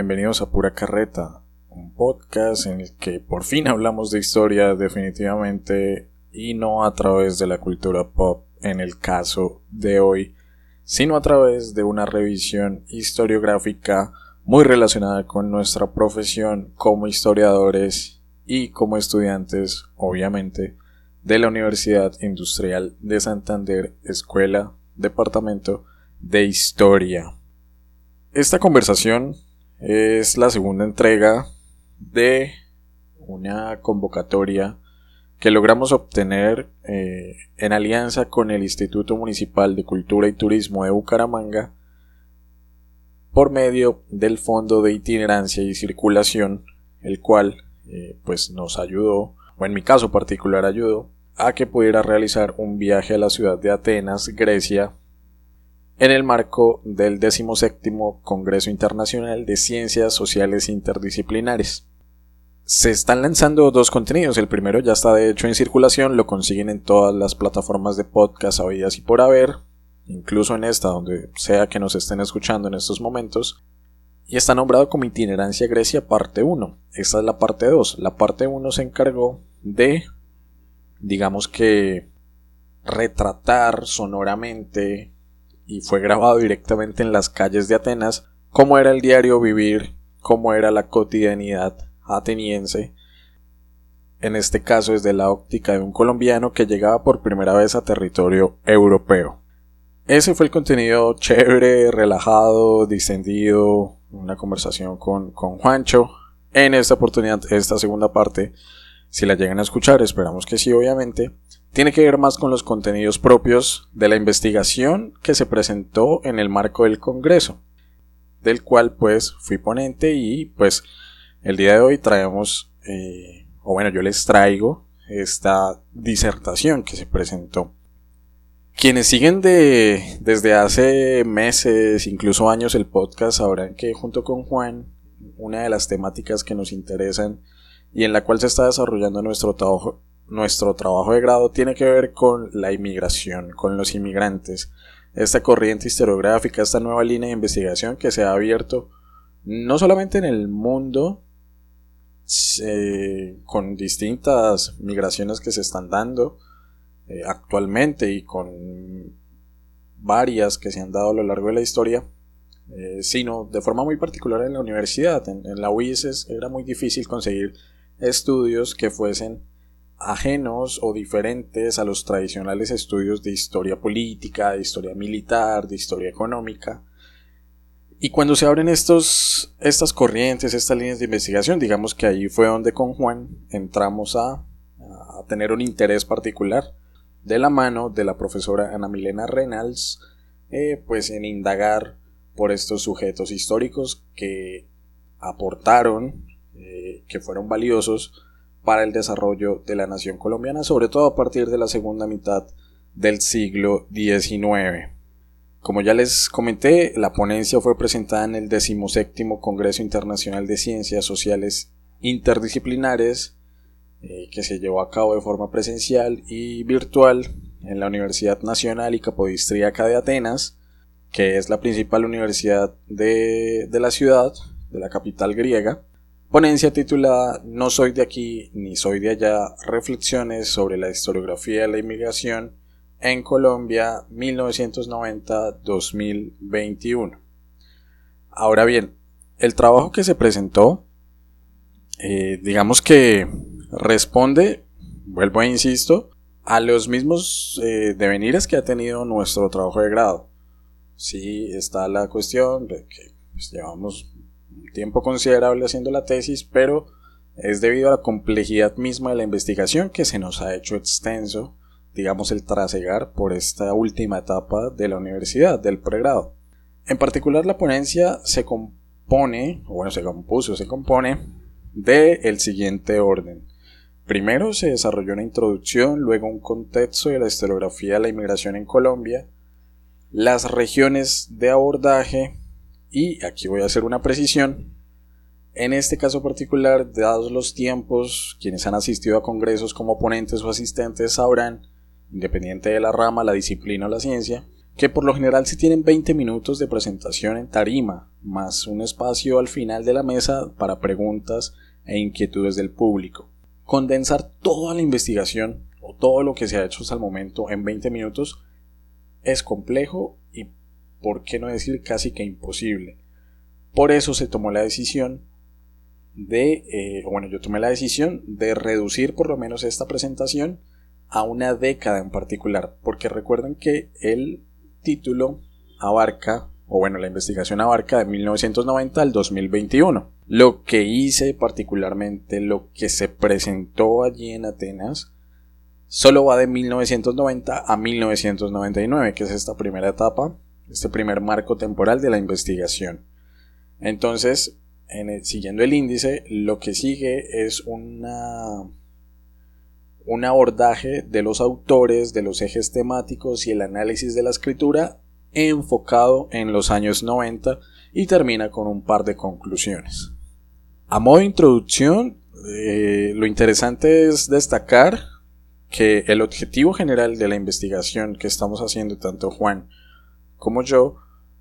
Bienvenidos a Pura Carreta, un podcast en el que por fin hablamos de historia definitivamente y no a través de la cultura pop en el caso de hoy, sino a través de una revisión historiográfica muy relacionada con nuestra profesión como historiadores y como estudiantes, obviamente, de la Universidad Industrial de Santander, Escuela, Departamento de Historia. Esta conversación es la segunda entrega de una convocatoria que logramos obtener eh, en alianza con el Instituto Municipal de Cultura y Turismo de Bucaramanga por medio del Fondo de Itinerancia y Circulación, el cual eh, pues nos ayudó, o en mi caso particular ayudó, a que pudiera realizar un viaje a la ciudad de Atenas, Grecia, en el marco del 17 Congreso Internacional de Ciencias Sociales Interdisciplinares. Se están lanzando dos contenidos. El primero ya está de hecho en circulación, lo consiguen en todas las plataformas de podcast habidas y por haber, incluso en esta, donde sea que nos estén escuchando en estos momentos. Y está nombrado como Itinerancia Grecia parte 1. Esta es la parte 2. La parte 1 se encargó de, digamos que, retratar sonoramente y fue grabado directamente en las calles de Atenas cómo era el diario vivir, cómo era la cotidianidad ateniense, en este caso desde la óptica de un colombiano que llegaba por primera vez a territorio europeo. Ese fue el contenido chévere, relajado, distendido, una conversación con, con Juancho. En esta oportunidad, esta segunda parte, si la llegan a escuchar, esperamos que sí, obviamente, tiene que ver más con los contenidos propios de la investigación que se presentó en el marco del Congreso, del cual pues fui ponente y pues el día de hoy traemos, eh, o bueno, yo les traigo esta disertación que se presentó. Quienes siguen de, desde hace meses, incluso años el podcast, sabrán que junto con Juan, una de las temáticas que nos interesan y en la cual se está desarrollando nuestro trabajo, nuestro trabajo de grado tiene que ver con la inmigración, con los inmigrantes, esta corriente historiográfica, esta nueva línea de investigación que se ha abierto no solamente en el mundo, eh, con distintas migraciones que se están dando eh, actualmente y con varias que se han dado a lo largo de la historia, eh, sino de forma muy particular en la universidad. En, la UIS era muy difícil conseguir estudios que fuesen ajenos o diferentes a los tradicionales estudios de historia política, de historia militar, de historia económica. Y cuando se abren estos, estas corrientes, estas líneas de investigación, digamos que ahí fue donde con Juan entramos a, tener un interés particular de la mano de la profesora Ana Milena Reynolds, eh, pues en indagar por estos sujetos históricos que aportaron, eh, que fueron valiosos para el desarrollo de la nación colombiana, sobre todo a partir de la segunda mitad del siglo XIX. Como ya les comenté, la ponencia fue presentada en el 17 Congreso Internacional de Ciencias Sociales Interdisciplinares, eh, que se llevó a cabo de forma presencial y virtual en la Universidad Nacional y Capodistríaca de Atenas, que es la principal universidad de, de la ciudad, de la capital griega. Ponencia titulada No soy de aquí ni soy de allá, reflexiones sobre la historiografía de la inmigración en Colombia 1990-2021. Ahora bien, el trabajo que se presentó, eh, digamos que responde, vuelvo a insisto, a los mismos eh, devenires que ha tenido nuestro trabajo de grado. Sí, está la cuestión de que pues, llevamos tiempo considerable haciendo la tesis, pero es debido a la complejidad misma de la investigación que se nos ha hecho extenso digamos, el trasegar por esta última etapa de la universidad, del pregrado. En particular, la ponencia se compone, o bueno, se compuso, se compone de el siguiente orden. Primero se desarrolló una introducción, luego un contexto de la historiografía de la inmigración en Colombia, las regiones de abordaje y aquí voy a hacer una precisión. En este caso particular, dados los tiempos, quienes han asistido a congresos como ponentes o asistentes sabrán independiente de la rama, la disciplina o la ciencia, que por lo general se tienen 20 minutos de presentación en tarima, más un espacio al final de la mesa para preguntas e inquietudes del público. Condensar toda la investigación o todo lo que se ha hecho hasta el momento en 20 minutos es complejo y, por qué no decir, casi que imposible. Por eso se tomó la decisión de, eh, bueno, yo tomé la decisión de reducir por lo menos esta presentación a una década en particular, porque recuerden que el título abarca, o bueno, la investigación abarca de 1990 al 2021. Lo que hice particularmente, lo que se presentó allí en Atenas, solo va de 1990 a 1999, que es esta primera etapa, este primer marco temporal de la investigación. Entonces, siguiendo el índice, lo que sigue es un abordaje de los autores, de los ejes temáticos y el análisis de la escritura enfocado en los años 90 y termina con un par de conclusiones. A modo de introducción, eh, lo interesante es destacar que el objetivo general de la investigación que estamos haciendo tanto Juan como yo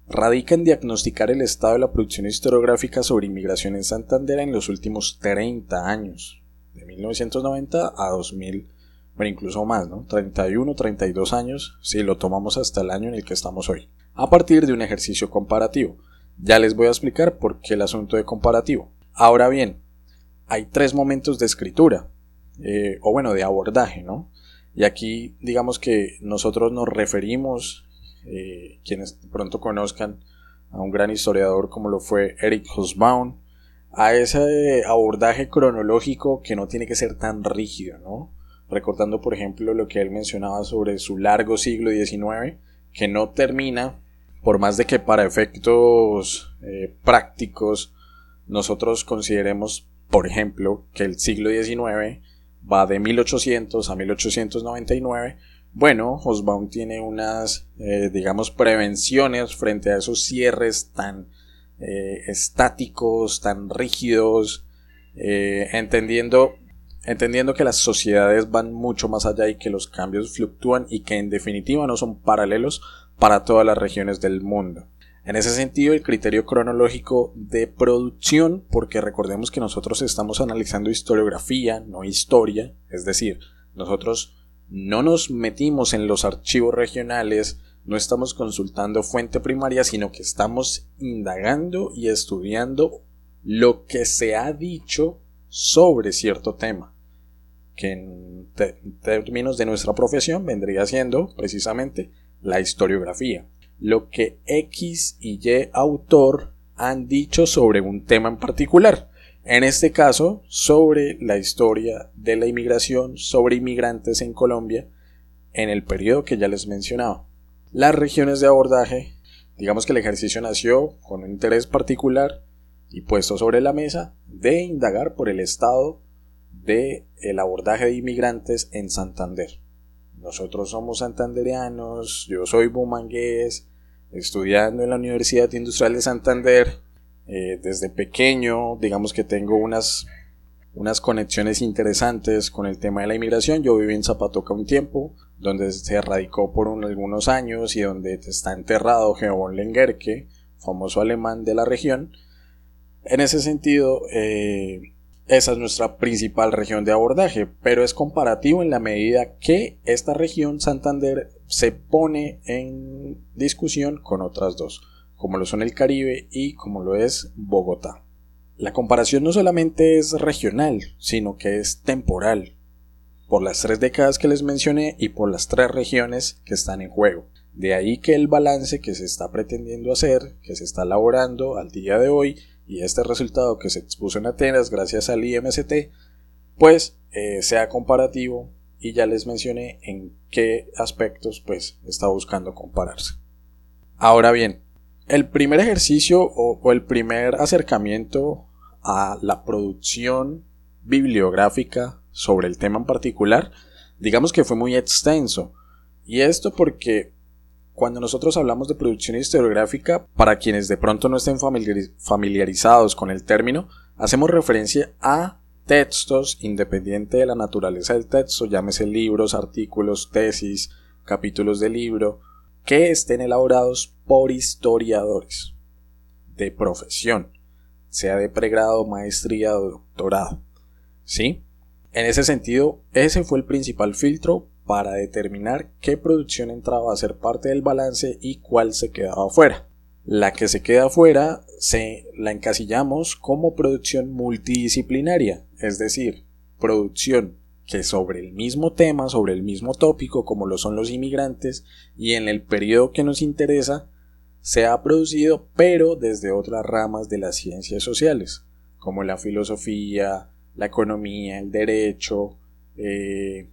radica en diagnosticar el estado de la producción historiográfica sobre inmigración en Santander en los últimos 30 años, de 1990 a 2000, bueno, incluso más, ¿no? 31, 32 años, si lo tomamos hasta el año en el que estamos hoy, a partir de un ejercicio comparativo. Ya les voy a explicar por qué el asunto de comparativo. Ahora bien, hay tres momentos de escritura, eh, o bueno, de abordaje, ¿no? Y aquí digamos que nosotros nos referimos eh, quienes pronto conozcan a un gran historiador como lo fue Eric Hobsbawm, a ese abordaje cronológico que no tiene que ser tan rígido, ¿no? Recordando, por ejemplo, lo que él mencionaba sobre su largo siglo XIX, que no termina, por más de que para efectos eh, prácticos nosotros consideremos, por ejemplo, que el siglo XIX va de 1800 a 1899, bueno, Hosbaum tiene unas, eh, digamos, prevenciones frente a esos cierres tan eh, estáticos, tan rígidos, eh, entendiendo, entendiendo que las sociedades van mucho más allá y que los cambios fluctúan y que en definitiva no son paralelos para todas las regiones del mundo. En ese sentido, el criterio cronológico de producción, porque recordemos que nosotros estamos analizando historiografía, no historia, es decir, nosotros no nos metimos en los archivos regionales, no estamos consultando fuente primaria, sino que estamos indagando y estudiando lo que se ha dicho sobre cierto tema, que en términos de nuestra profesión vendría siendo precisamente la historiografía, lo que X y Y autor han dicho sobre un tema en particular. En este caso, sobre la historia de la inmigración, sobre inmigrantes en Colombia, en el periodo que ya les mencionaba. Las regiones de abordaje, digamos que el ejercicio nació con un interés particular y puesto sobre la mesa de indagar por el estado del el abordaje de inmigrantes en Santander. Nosotros somos santandereanos, yo soy bumangués, estudiando en la Universidad Industrial de Santander, eh, desde pequeño, digamos que tengo unas, unas conexiones interesantes con el tema de la inmigración. Yo viví en Zapatoca un tiempo, donde se radicó por algunos años y donde está enterrado Geobon Lengerke, famoso alemán de la región. En ese sentido, eh, esa es nuestra principal región de abordaje, pero es comparativo en la medida que esta región, Santander, se pone en discusión con otras dos como lo son el Caribe y como lo es Bogotá. La comparación no solamente es regional, sino que es temporal, por las tres décadas que les mencioné y por las tres regiones que están en juego. De ahí que el balance que se está pretendiendo hacer, que se está elaborando al día de hoy, y este resultado que se expuso en Atenas gracias al IMST, pues eh, sea comparativo y ya les mencioné en qué aspectos pues está buscando compararse. Ahora bien, el primer ejercicio o, el primer acercamiento a la producción bibliográfica sobre el tema en particular, digamos que fue muy extenso. Y esto porque cuando nosotros hablamos de producción historiográfica, para quienes de pronto no estén familiarizados con el término, hacemos referencia a textos independiente de la naturaleza del texto, llámese libros, artículos, tesis, capítulos de libro, que estén elaborados por historiadores de profesión, sea de pregrado, maestría o doctorado. ¿Sí? En ese sentido, ese fue el principal filtro para determinar qué producción entraba a ser parte del balance y cuál se quedaba fuera. La que se queda fuera se la encasillamos como producción multidisciplinaria, es decir, producción que sobre el mismo tema, sobre el mismo tópico, como lo son los inmigrantes, y en el periodo que nos interesa, se ha producido, pero desde otras ramas de las ciencias sociales, como la filosofía, la economía, el derecho, eh,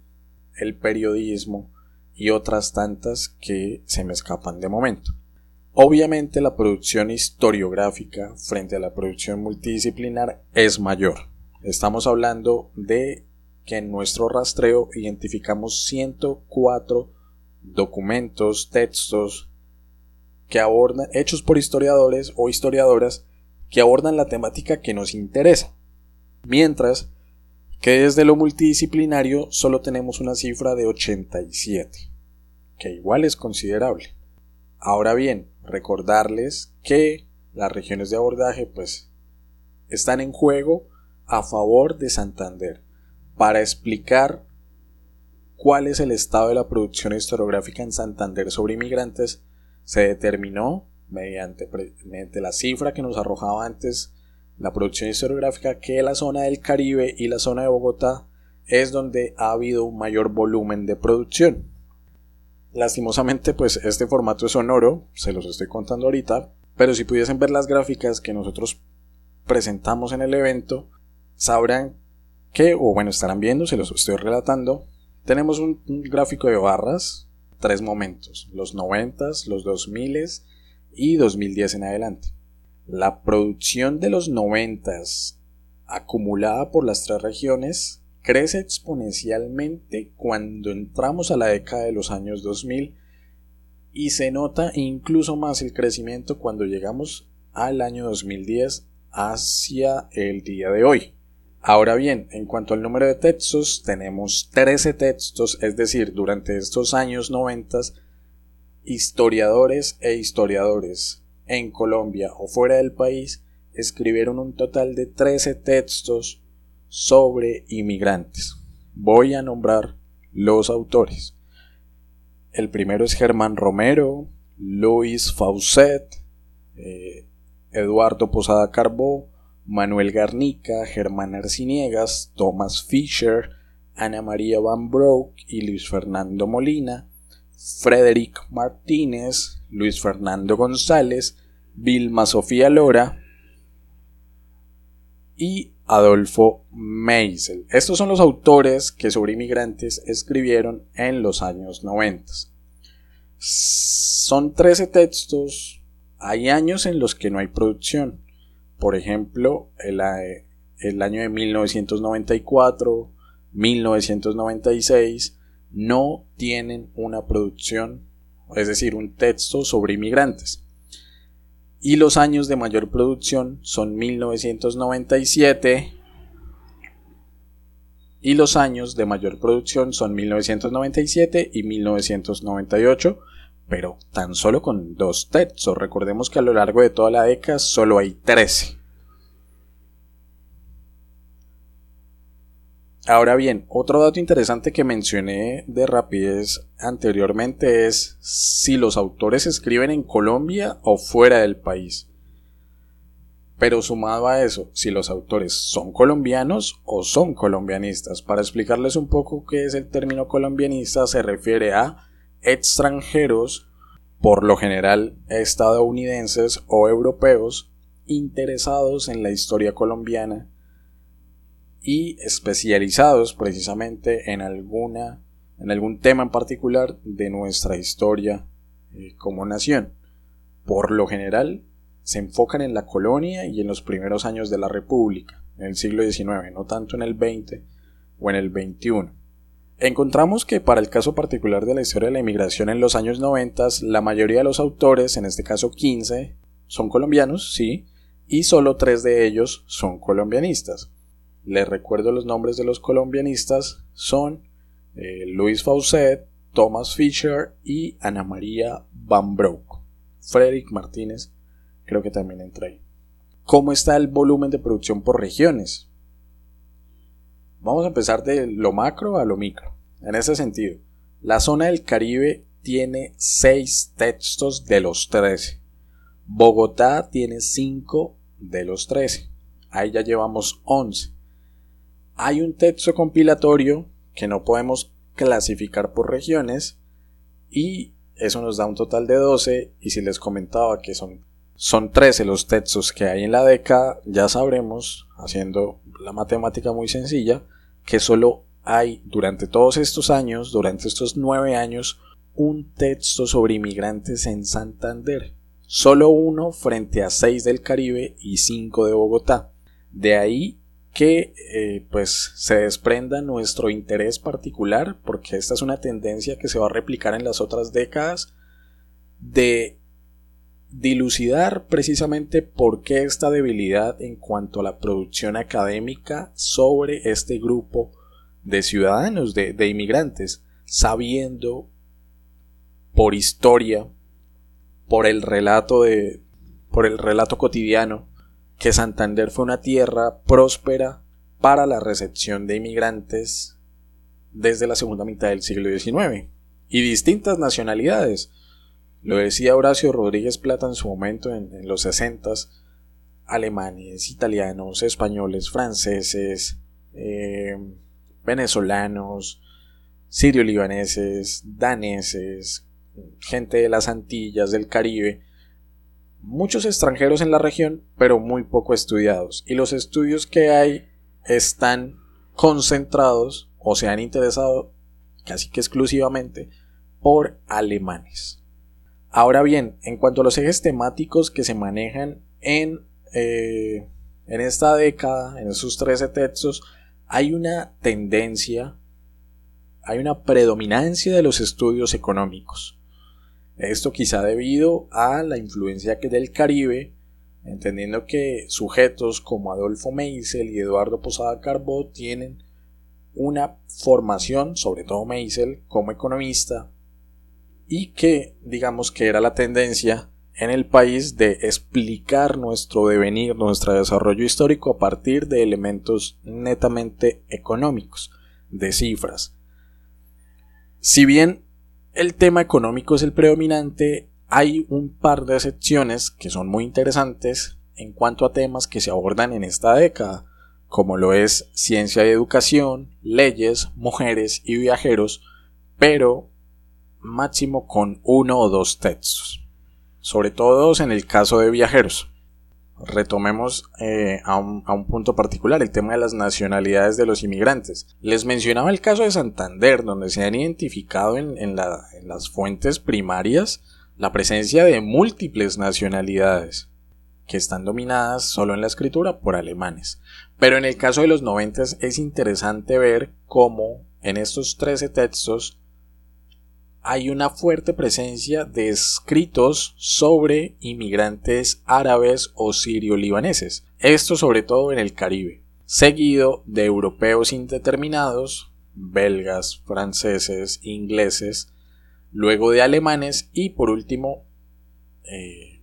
el periodismo y otras tantas que se me escapan de momento. Obviamente la producción historiográfica frente a la producción multidisciplinar es mayor. Estamos hablando de que en nuestro rastreo identificamos 104 documentos, textos que abordan, hechos por historiadores o historiadoras que abordan la temática que nos interesa. Mientras que desde lo multidisciplinario solo tenemos una cifra de 87, que igual es considerable. Ahora bien, recordarles que las regiones de abordaje pues están en juego a favor de Santander para explicar cuál es el estado de la producción historiográfica en Santander sobre inmigrantes, se determinó mediante, la cifra que nos arrojaba antes la producción historiográfica que la zona del Caribe y la zona de Bogotá es donde ha habido un mayor volumen de producción. Lastimosamente, pues este formato es sonoro, se los estoy contando ahorita, pero si pudiesen ver las gráficas que nosotros presentamos en el evento, sabrán que, o bueno, estarán viendo, se los estoy relatando, tenemos un, gráfico de barras, tres momentos, los 90, los 2000 y 2010 en adelante. La producción de los 90 acumulada por las tres regiones crece exponencialmente cuando entramos a la década de los años 2000 y se nota incluso más el crecimiento cuando llegamos al año 2010 hacia el día de hoy. Ahora bien, en cuanto al número de textos, tenemos 13 textos, es decir, durante estos años 90, historiadores e historiadores en Colombia o fuera del país escribieron un total de 13 textos sobre inmigrantes. Voy a nombrar los autores. El primero es Germán Romero, Luis Faucet, eh, Eduardo Posada Carbó, Manuel Garnica, Germán Arciniegas, Thomas Fisher, Ana María Van Broek y Luis Fernando Molina, Frederick Martínez, Luis Fernando González, Vilma Sofía Lora y Adolfo Meisel. Estos son los autores que sobre inmigrantes escribieron en los años 90. Son 13 textos. Hay años en los que no hay producción. Por ejemplo, el, año de 1994, 1996, no tienen una producción, es decir, un texto sobre inmigrantes. Y los años de mayor producción son 1997 y los años de mayor producción son 1997 y 1998 pero tan solo con dos textos. Recordemos que a lo largo de toda la década solo hay 13. Ahora bien, otro dato interesante que mencioné de rapidez anteriormente es si los autores escriben en Colombia o fuera del país. Pero sumado a eso, si los autores son colombianos o son colombianistas. Para explicarles un poco qué es el término colombianista, se refiere a extranjeros, por lo general estadounidenses o europeos, interesados en la historia colombiana y especializados precisamente en alguna en algún tema en particular de nuestra historia eh, como nación. Por lo general se enfocan en la colonia y en los primeros años de la República, en el siglo XIX, no tanto en el XX o en el XXI. Encontramos que para el caso particular de la historia de la inmigración en los años 90, la mayoría de los autores, en este caso 15, son colombianos, sí, y solo tres de ellos son colombianistas. Les recuerdo los nombres de los colombianistas son eh, Luis Faucet, Thomas Fisher y Ana María Van Broek. Frederick Martínez creo que también entra ahí. ¿Cómo está el volumen de producción por regiones? Vamos a empezar de lo macro a lo micro. En ese sentido, la zona del Caribe tiene 6 textos de los 13. Bogotá tiene 5 de los 13. Ahí ya llevamos 11. Hay un texto compilatorio que no podemos clasificar por regiones y eso nos da un total de 12 y si les comentaba que son, son 13 los textos que hay en la década, ya sabremos, haciendo la matemática muy sencilla, que solo hay durante todos estos años, durante estos 9 años, un texto sobre inmigrantes en Santander. Solo uno frente a 6 del Caribe y 5 de Bogotá. De ahí que eh, pues se desprenda nuestro interés particular, porque esta es una tendencia que se va a replicar en las otras décadas, de dilucidar precisamente por qué esta debilidad en cuanto a la producción académica sobre este grupo de ciudadanos, de, de inmigrantes, sabiendo por historia, por el relato de, por el relato cotidiano, que Santander fue una tierra próspera para la recepción de inmigrantes desde la segunda mitad del siglo XIX y distintas nacionalidades. Lo decía Horacio Rodríguez Plata en su momento en, los 60 alemanes, italianos, españoles, franceses, eh, venezolanos, sirio-libaneses, daneses, gente de las Antillas, del Caribe, muchos extranjeros en la región, pero muy poco estudiados. Y los estudios que hay están concentrados o se han interesado casi que exclusivamente por alemanes. Ahora bien, en cuanto a los ejes temáticos que se manejan en, eh, en esta década, en esos 13 textos, hay una tendencia, hay una predominancia de los estudios económicos. Esto quizá debido a la influencia del Caribe, entendiendo que sujetos como Adolfo Meisel y Eduardo Posada Carbó tienen una formación, sobre todo Meisel, como economista, y que digamos que era la tendencia en el país de explicar nuestro devenir, nuestro desarrollo histórico a partir de elementos netamente económicos, de cifras. Si bien el tema económico es el predominante, hay un par de excepciones que son muy interesantes en cuanto a temas que se abordan en esta década, como lo es ciencia y educación, leyes, mujeres y viajeros, pero máximo con uno o dos textos, sobre todo en el caso de viajeros retomemos eh, a, un, punto particular, el tema de las nacionalidades de los inmigrantes. Les mencionaba el caso de Santander, donde se han identificado en, las fuentes primarias la presencia de múltiples nacionalidades, que están dominadas solo en la escritura por alemanes. Pero en el caso de los 90 es interesante ver cómo en estos 13 textos hay una fuerte presencia de escritos sobre inmigrantes árabes o sirio-libaneses, esto sobre todo en el Caribe, seguido de europeos indeterminados, belgas, franceses, ingleses, luego de alemanes y por último, eh,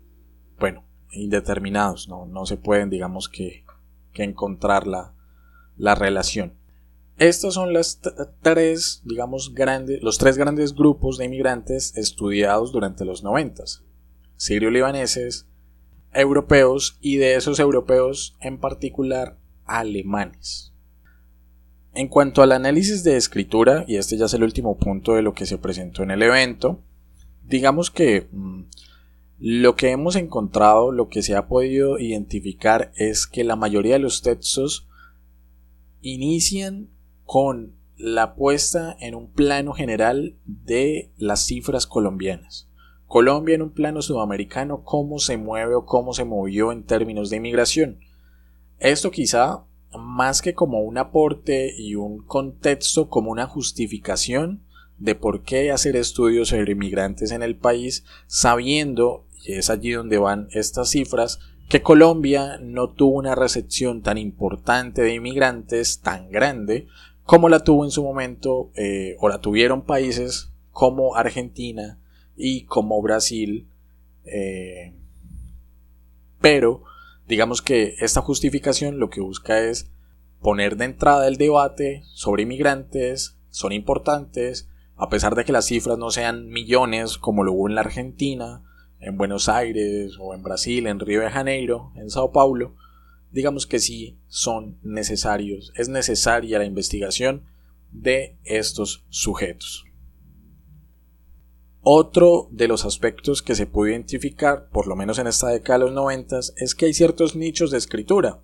bueno, indeterminados, no, no se pueden digamos que, que encontrar la, la relación. Estos son las tres, digamos, grandes, los tres grandes grupos de inmigrantes estudiados durante los noventas. Sirio-libaneses, europeos y de esos europeos en particular alemanes. En cuanto al análisis de escritura, y este ya es el último punto de lo que se presentó en el evento, digamos que mm, lo que hemos encontrado, lo que se ha podido identificar es que la mayoría de los textos inician con la puesta en un plano general de las cifras colombianas. Colombia en un plano sudamericano, cómo se mueve o cómo se movió en términos de inmigración. Esto quizá más que como un aporte y un contexto, como una justificación de por qué hacer estudios sobre inmigrantes en el país, sabiendo, y es allí donde van estas cifras, que Colombia no tuvo una recepción tan importante de inmigrantes, tan grande, como la tuvo en su momento eh, o la tuvieron países como Argentina y como Brasil. Eh, pero digamos que esta justificación lo que busca es poner de entrada el debate sobre inmigrantes, son importantes, a pesar de que las cifras no sean millones como lo hubo en la Argentina, en Buenos Aires o en Brasil, en Río de Janeiro, en Sao Paulo, digamos que sí son necesarios, es necesaria la investigación de estos sujetos. Otro de los aspectos que se puede identificar, por lo menos en esta década de los 90, es que hay ciertos nichos de escritura.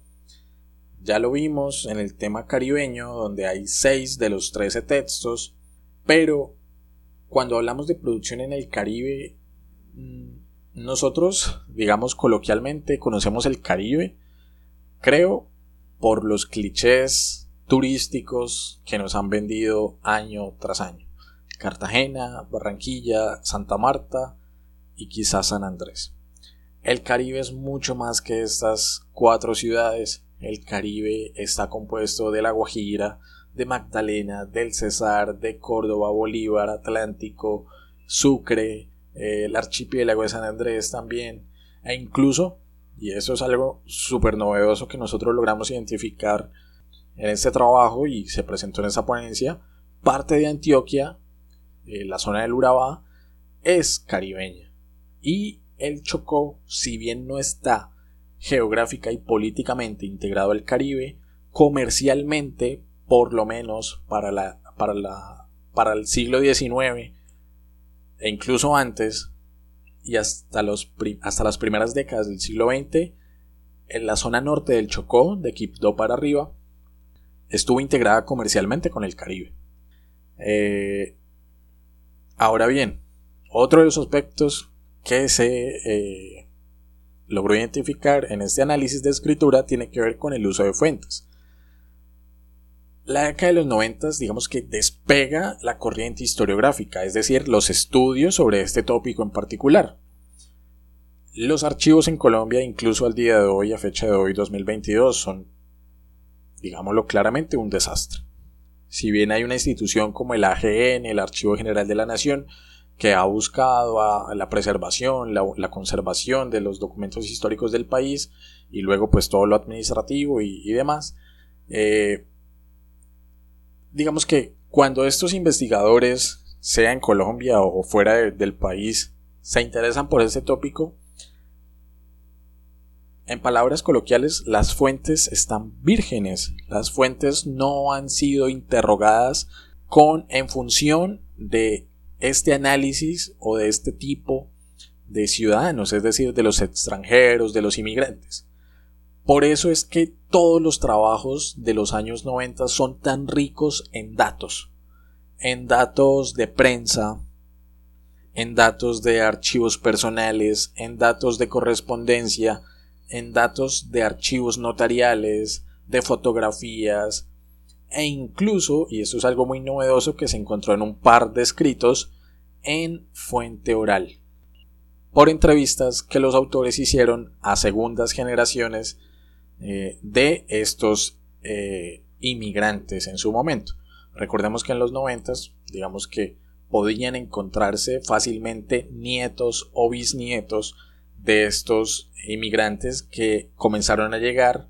Ya lo vimos en el tema caribeño, donde hay 6 de los 13 textos, pero cuando hablamos de producción en el Caribe, mm, nosotros, digamos coloquialmente, conocemos el Caribe, creo, por los clichés turísticos que nos han vendido año tras año. Cartagena, Barranquilla, Santa Marta y quizás San Andrés. El Caribe es mucho más que estas cuatro ciudades. El Caribe está compuesto de La Guajira, de Magdalena, del Cesar, de Córdoba, Bolívar, Atlántico, Sucre, eh, el archipiélago de San Andrés también, e incluso, y eso es algo súper novedoso que nosotros logramos identificar en este trabajo y se presentó en esa ponencia, parte de Antioquia eh, la zona del Urabá, es caribeña. Y el Chocó, si bien no está geográfica y políticamente integrado al Caribe, comercialmente, por lo menos para, el siglo XIX e incluso antes, y hasta, los, hasta las primeras décadas del siglo XX, en la zona norte del Chocó, de Quibdó para arriba, estuvo integrada comercialmente con el Caribe. Eh, Ahora bien, otro de los aspectos que se eh, logró identificar en este análisis de escritura tiene que ver con el uso de fuentes. La década de los 90, digamos que despega la corriente historiográfica, es decir, los estudios sobre este tópico en particular. Los archivos en Colombia, incluso al día de hoy, a fecha de hoy 2022, son, digámoslo claramente, un desastre. Si bien hay una institución como el AGN, el Archivo General de la Nación, que ha buscado la preservación, la, conservación de los documentos históricos del país y luego pues todo lo administrativo y, demás, eh, digamos que cuando estos investigadores, sea en Colombia o fuera del país, se interesan por ese tópico, en palabras coloquiales, las fuentes están vírgenes. Las fuentes no han sido interrogadas con en función de este análisis o de este tipo de ciudadanos, es decir, de los extranjeros, de los inmigrantes. Por eso es que todos los trabajos de los años 90 son tan ricos en datos, en datos de prensa, en datos de archivos personales, en datos de correspondencia, en datos de archivos notariales, de fotografías e incluso, y esto es algo muy novedoso que se encontró en un par de escritos, en fuente oral, por entrevistas que los autores hicieron a segundas generaciones eh, de estos eh, inmigrantes en su momento. Recordemos que en los noventas, digamos que podían encontrarse fácilmente nietos o bisnietos de estos inmigrantes que comenzaron a llegar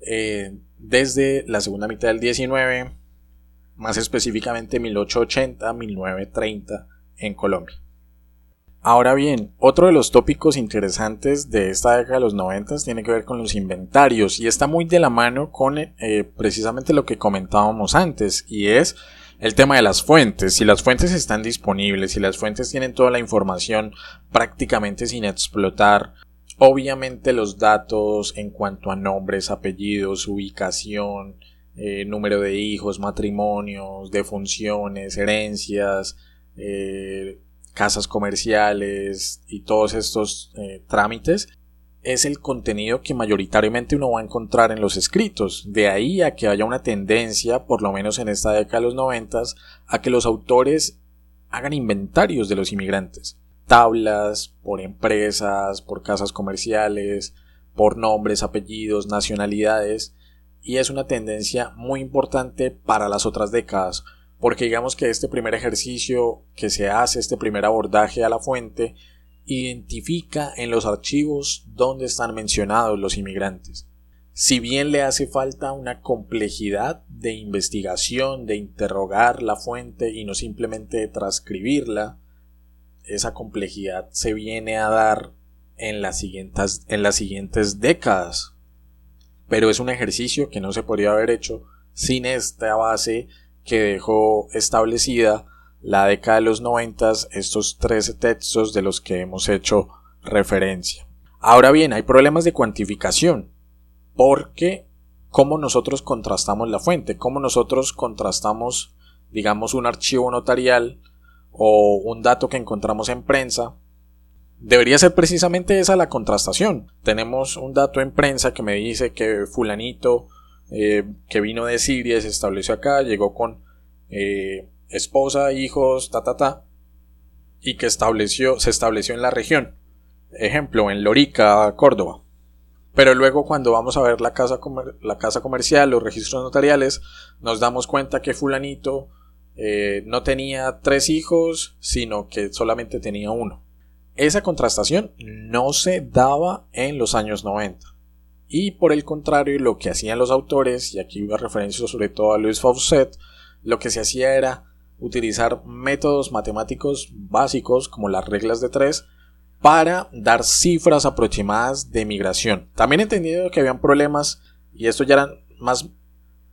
eh, desde la segunda mitad del 19, más específicamente 1880-1930 en Colombia. Ahora bien, otro de los tópicos interesantes de esta década de los 90 tiene que ver con los inventarios y está muy de la mano con eh, precisamente lo que comentábamos antes y es el tema de las fuentes, si las fuentes están disponibles, si las fuentes tienen toda la información prácticamente sin explotar, obviamente los datos en cuanto a nombres, apellidos, ubicación, eh, número de hijos, matrimonios, defunciones, herencias, eh, casas comerciales y todos estos eh, trámites es el contenido que mayoritariamente uno va a encontrar en los escritos. De ahí a que haya una tendencia, por lo menos en esta década de los noventas, a que los autores hagan inventarios de los inmigrantes. Tablas, por empresas, por casas comerciales, por nombres, apellidos, nacionalidades. Y es una tendencia muy importante para las otras décadas. Porque digamos que este primer ejercicio que se hace, este primer abordaje a la fuente, identifica en los archivos dónde están mencionados los inmigrantes. Si bien le hace falta una complejidad de investigación, de interrogar la fuente y no simplemente transcribirla, esa complejidad se viene a dar en las siguientes, en las siguientes décadas. Pero es un ejercicio que no se podría haber hecho sin esta base que dejó establecida la década de los noventas estos 13 textos de los que hemos hecho referencia. Ahora bien, hay problemas de cuantificación, porque cómo nosotros contrastamos la fuente, cómo nosotros contrastamos, digamos, un archivo notarial o un dato que encontramos en prensa, debería ser precisamente esa la contrastación. Tenemos un dato en prensa que me dice que fulanito eh, que vino de Siria se estableció acá, llegó con eh, esposa, hijos, ta ta ta, y que estableció, se estableció en la región. Ejemplo, en Lorica, Córdoba. Pero luego cuando vamos a ver la casa, la casa comercial, los registros notariales, nos damos cuenta que fulanito eh, no tenía tres hijos, sino que solamente tenía uno. Esa contrastación no se daba en los años 90. Y por el contrario, lo que hacían los autores, y aquí iba referencia sobre todo a Louis Fawcett, lo que se hacía era utilizar métodos matemáticos básicos como las reglas de tres para dar cifras aproximadas de migración. También entendido que habían problemas, y esto ya eran más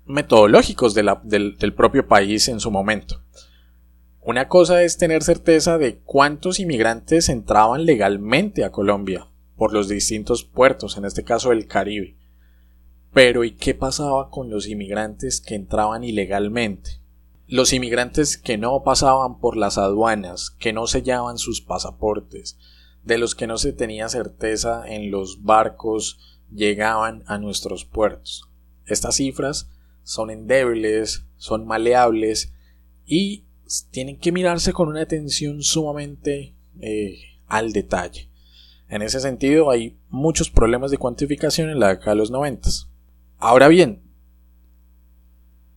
metodológicos del propio país en su momento. Una cosa es tener certeza de cuántos inmigrantes entraban legalmente a Colombia por los distintos puertos, en este caso el Caribe. Pero ¿y qué pasaba con los inmigrantes que entraban ilegalmente? Los inmigrantes que no pasaban por las aduanas, que no sellaban sus pasaportes, de los que no se tenía certeza en los barcos llegaban a nuestros puertos. Estas cifras son endebles, son maleables y tienen que mirarse con una atención sumamente eh, al detalle. En ese sentido hay muchos problemas de cuantificación en la década de los 90. Ahora bien,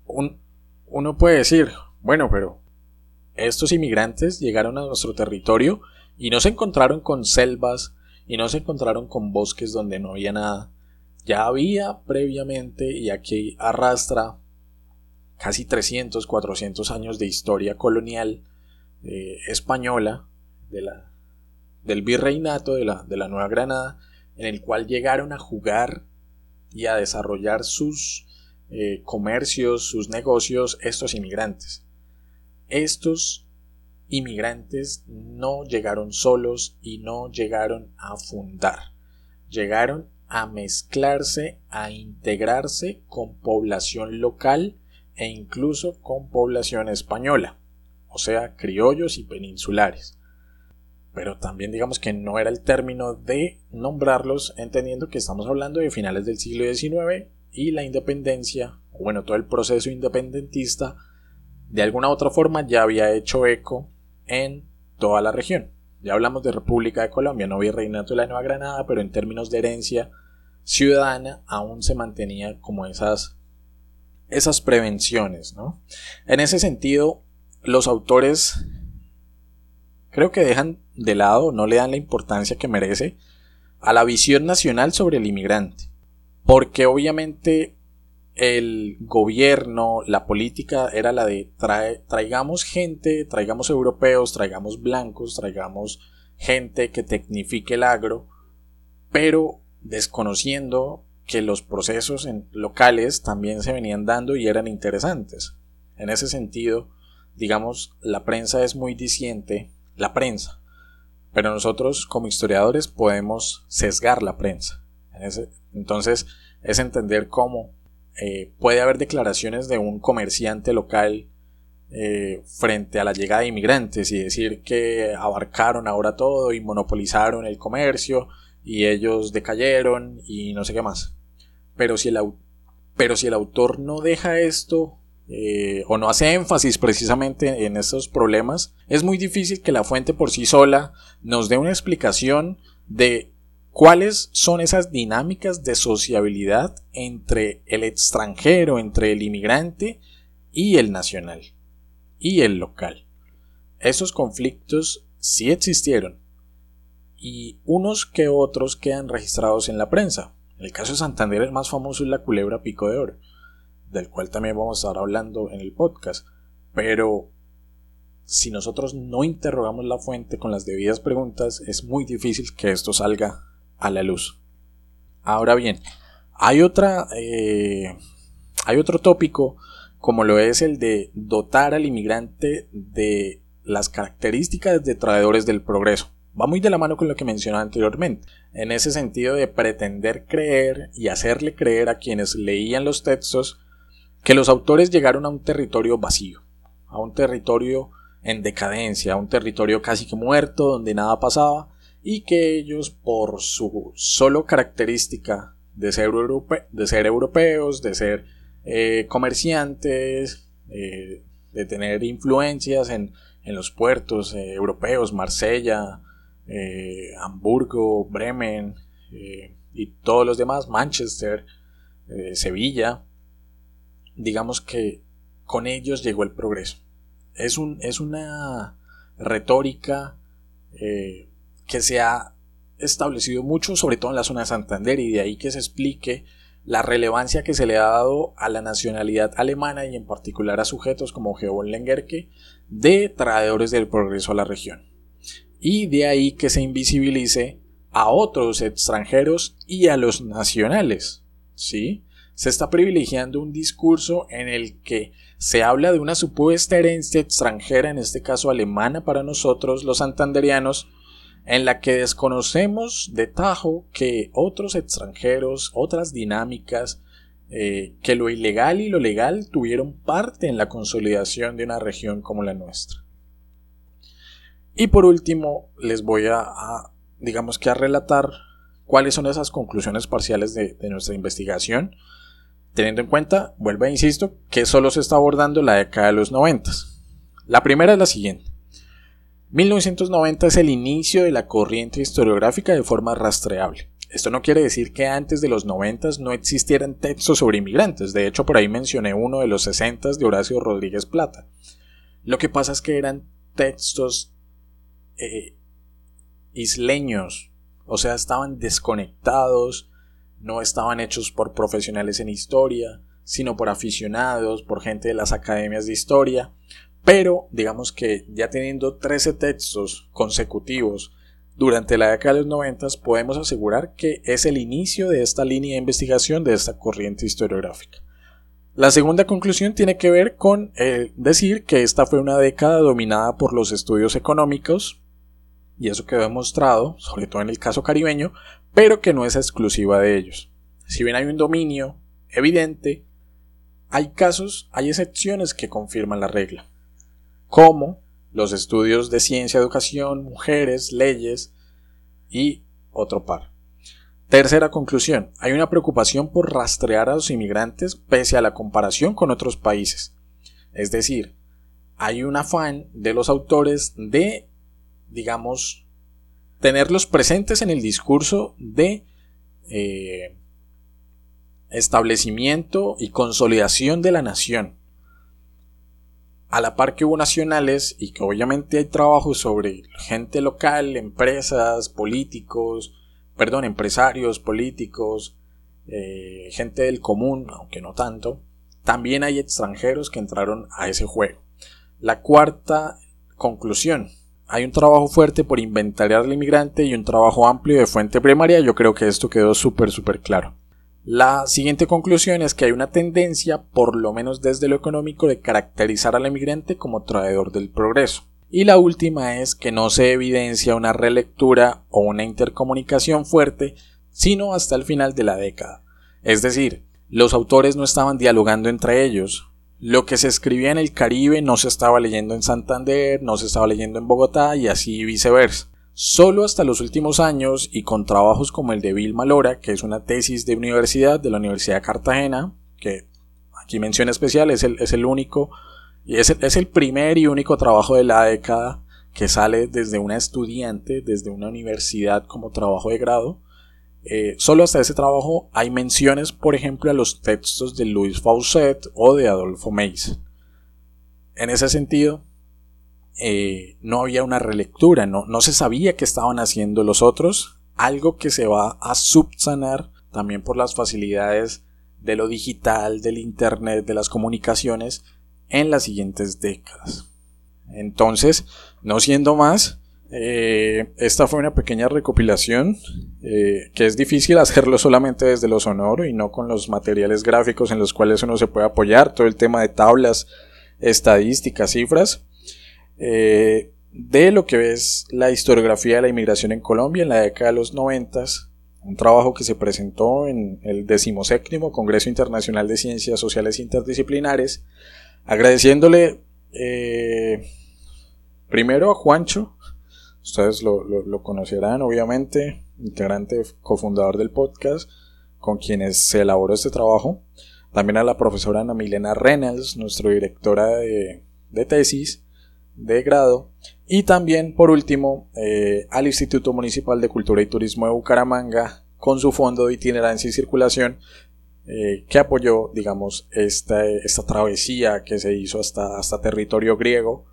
uno puede decir, bueno, pero estos inmigrantes llegaron a nuestro territorio y no se encontraron con selvas y no se encontraron con bosques donde no había nada. Ya había previamente, y aquí arrastra casi 300, 400 años de historia colonial eh, española de la, del virreinato de la, de la Nueva Granada, en el cual llegaron a jugar y a desarrollar sus eh, comercios, sus negocios, estos inmigrantes. Estos inmigrantes no llegaron solos y no llegaron a fundar, llegaron a mezclarse, a integrarse con población local e incluso con población española, o sea, criollos y peninsulares. Pero también digamos que no era el término de nombrarlos entendiendo que estamos hablando de finales del siglo XIX y la independencia, o bueno, todo el proceso independentista, de alguna u otra forma ya había hecho eco en toda la región. Ya hablamos de República de Colombia, no Reinato de la Nueva Granada, pero en términos de herencia ciudadana aún se mantenía como esas esas prevenciones, ¿no? En ese sentido, los autores creo que dejan de lado, no le dan la importancia que merece a la visión nacional sobre el inmigrante. Porque obviamente el gobierno, la política era la de traigamos gente, traigamos europeos, traigamos blancos, traigamos gente que tecnifique el agro, pero desconociendo que los procesos en locales también se venían dando y eran interesantes. En ese sentido, digamos, la prensa es muy disiente, la prensa, pero nosotros como historiadores podemos sesgar la prensa. entonces, es entender cómo eh, puede haber declaraciones de un comerciante local eh, frente a la llegada de inmigrantes y decir que abarcaron ahora todo y monopolizaron el comercio y ellos decayeron y no sé qué más. Pero si el, pero si el autor no deja esto eh, o no hace énfasis precisamente en estos problemas, es muy difícil que la fuente por sí sola nos dé una explicación de cuáles son esas dinámicas de sociabilidad entre el extranjero, entre el inmigrante y el nacional. y el local. Esos conflictos sí existieron y unos que otros quedan registrados en la prensa. El caso de Santander, el más famoso es la culebra pico de oro, del cual también vamos a estar hablando en el podcast. Pero si nosotros no interrogamos la fuente con las debidas preguntas, es muy difícil que esto salga a la luz. Ahora bien, hay otra, eh, hay otro tópico como lo es el de dotar al inmigrante de las características de traidores del progreso. Va muy de la mano con lo que mencionaba anteriormente, en ese sentido de pretender creer y hacerle creer a quienes leían los textos que los autores llegaron a un territorio vacío, a un territorio en decadencia, a un territorio casi que muerto, donde nada pasaba, y que ellos, por su solo característica de ser, de ser europeos, de ser eh, comerciantes, eh, de tener influencias en, los puertos eh, europeos, Marsella, Hamburgo, Bremen y todos los demás, Manchester, Sevilla, digamos que con ellos llegó el progreso. Es, un, es una retórica que se ha establecido mucho, sobre todo en la zona de Santander, y de ahí que se explique la relevancia que se le ha dado a la nacionalidad alemana y en particular a sujetos como Geobon Lengerke de traidores del progreso a la región. Y de ahí que se invisibilice a otros extranjeros y a los nacionales. ¿Sí? Se está privilegiando un discurso en el que se habla de una supuesta herencia extranjera, en este caso alemana para nosotros los santanderianos, en la que desconocemos de tajo que otros extranjeros, otras dinámicas, eh, que lo ilegal y lo legal tuvieron parte en la consolidación de una región como la nuestra. Y por último, les voy a, digamos que a relatar cuáles son esas conclusiones parciales de, de nuestra investigación, teniendo en cuenta, vuelvo a insisto, que solo se está abordando la década de los 90. La primera es la siguiente. 1990 es el inicio de la corriente historiográfica de forma rastreable. Esto no quiere decir que antes de los 90 no existieran textos sobre inmigrantes, de hecho por ahí mencioné uno de los 60 de Horacio Rodríguez Plata. Lo que pasa es que eran textos eh, isleños, o sea, estaban desconectados, no estaban hechos por profesionales en historia, sino por aficionados, por gente de las academias de historia, pero digamos que ya teniendo 13 textos consecutivos durante la década de los 90 podemos asegurar que es el inicio de esta línea de investigación de esta corriente historiográfica. La segunda conclusión tiene que ver con eh, decir que esta fue una década dominada por los estudios económicos, y eso quedó demostrado, sobre todo en el caso caribeño, pero que no es exclusiva de ellos. Si bien hay un dominio evidente, hay casos, hay excepciones que confirman la regla como los estudios de ciencia, educación, mujeres, leyes y otro par. Tercera conclusión, hay una preocupación por rastrear a los inmigrantes pese a la comparación con otros países. Es decir, hay un afán de los autores de, digamos, tenerlos presentes en el discurso de eh, establecimiento y consolidación de la nación a la par que hubo nacionales y que obviamente hay trabajo sobre gente local, empresas, políticos, perdón, empresarios, políticos, eh, gente del común, aunque no tanto, también hay extranjeros que entraron a ese juego. La cuarta conclusión. Hay un trabajo fuerte por inventariar al inmigrante y un trabajo amplio de fuente primaria. Yo creo que esto quedó súper, súper claro. La siguiente conclusión es que hay una tendencia, por lo menos desde lo económico, de caracterizar al emigrante como traidor del progreso. Y la última es que no se evidencia una relectura o una intercomunicación fuerte, sino hasta el final de la década. Es decir, los autores no estaban dialogando entre ellos. Lo que se escribía en el Caribe no se estaba leyendo en Santander, no se estaba leyendo en Bogotá y así viceversa. Solo hasta los últimos años y con trabajos como el de Vilma Lora, que es una tesis de universidad de la Universidad de Cartagena, que aquí mención especial, es el, es el único y es el, es el primer y único trabajo de la década que sale desde una estudiante, desde una universidad como trabajo de grado. Eh, solo hasta ese trabajo hay menciones, por ejemplo, a los textos de Louis Fawcett o de Adolfo Meis. en ese sentido, eh, no había una relectura, no, no se sabía qué estaban haciendo los otros, algo que se va a subsanar también por las facilidades de lo digital, del Internet, de las comunicaciones en las siguientes décadas. Entonces, no siendo más, eh, esta fue una pequeña recopilación eh, que es difícil hacerlo solamente desde lo sonoro y no con los materiales gráficos en los cuales uno se puede apoyar, todo el tema de tablas, estadísticas, cifras, eh, de lo que es la historiografía de la inmigración en Colombia en la década de los noventas, un trabajo que se presentó en el decimoséptimo Congreso Internacional de Ciencias Sociales Interdisciplinares, agradeciéndole primero a Juancho, Ustedes lo, conocerán, obviamente, integrante cofundador del podcast, con quienes se elaboró este trabajo. También a la profesora Ana Milena Reynolds, nuestra directora de, tesis de grado. Y también, por último, eh, al Instituto Municipal de Cultura y Turismo de Bucaramanga, con su fondo de itinerancia y circulación, eh, que apoyó, digamos, esta, esta travesía que se hizo hasta, hasta territorio griego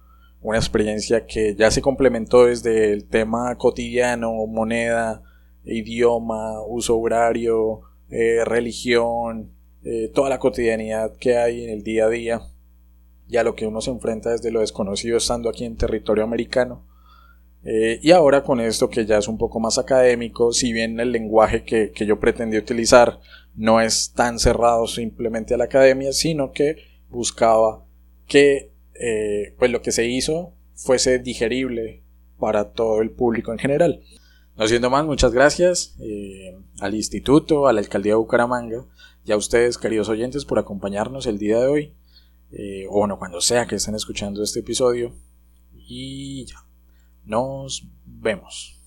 una experiencia que ya se complementó desde el tema cotidiano, moneda, idioma, uso horario, eh, religión, eh, toda la cotidianidad que hay en el día a día, ya lo que uno se enfrenta desde lo desconocido estando aquí en territorio americano. Eh, y ahora con esto que ya es un poco más académico, si bien el lenguaje que, que yo pretendí utilizar no es tan cerrado simplemente a la academia, sino que buscaba que eh, pues lo que se hizo fuese digerible para todo el público en general. No siendo más, muchas gracias eh, al instituto, a la alcaldía de Bucaramanga y a ustedes, queridos oyentes, por acompañarnos el día de hoy. Eh, o bueno, cuando sea que estén escuchando este episodio. Y ya, nos vemos.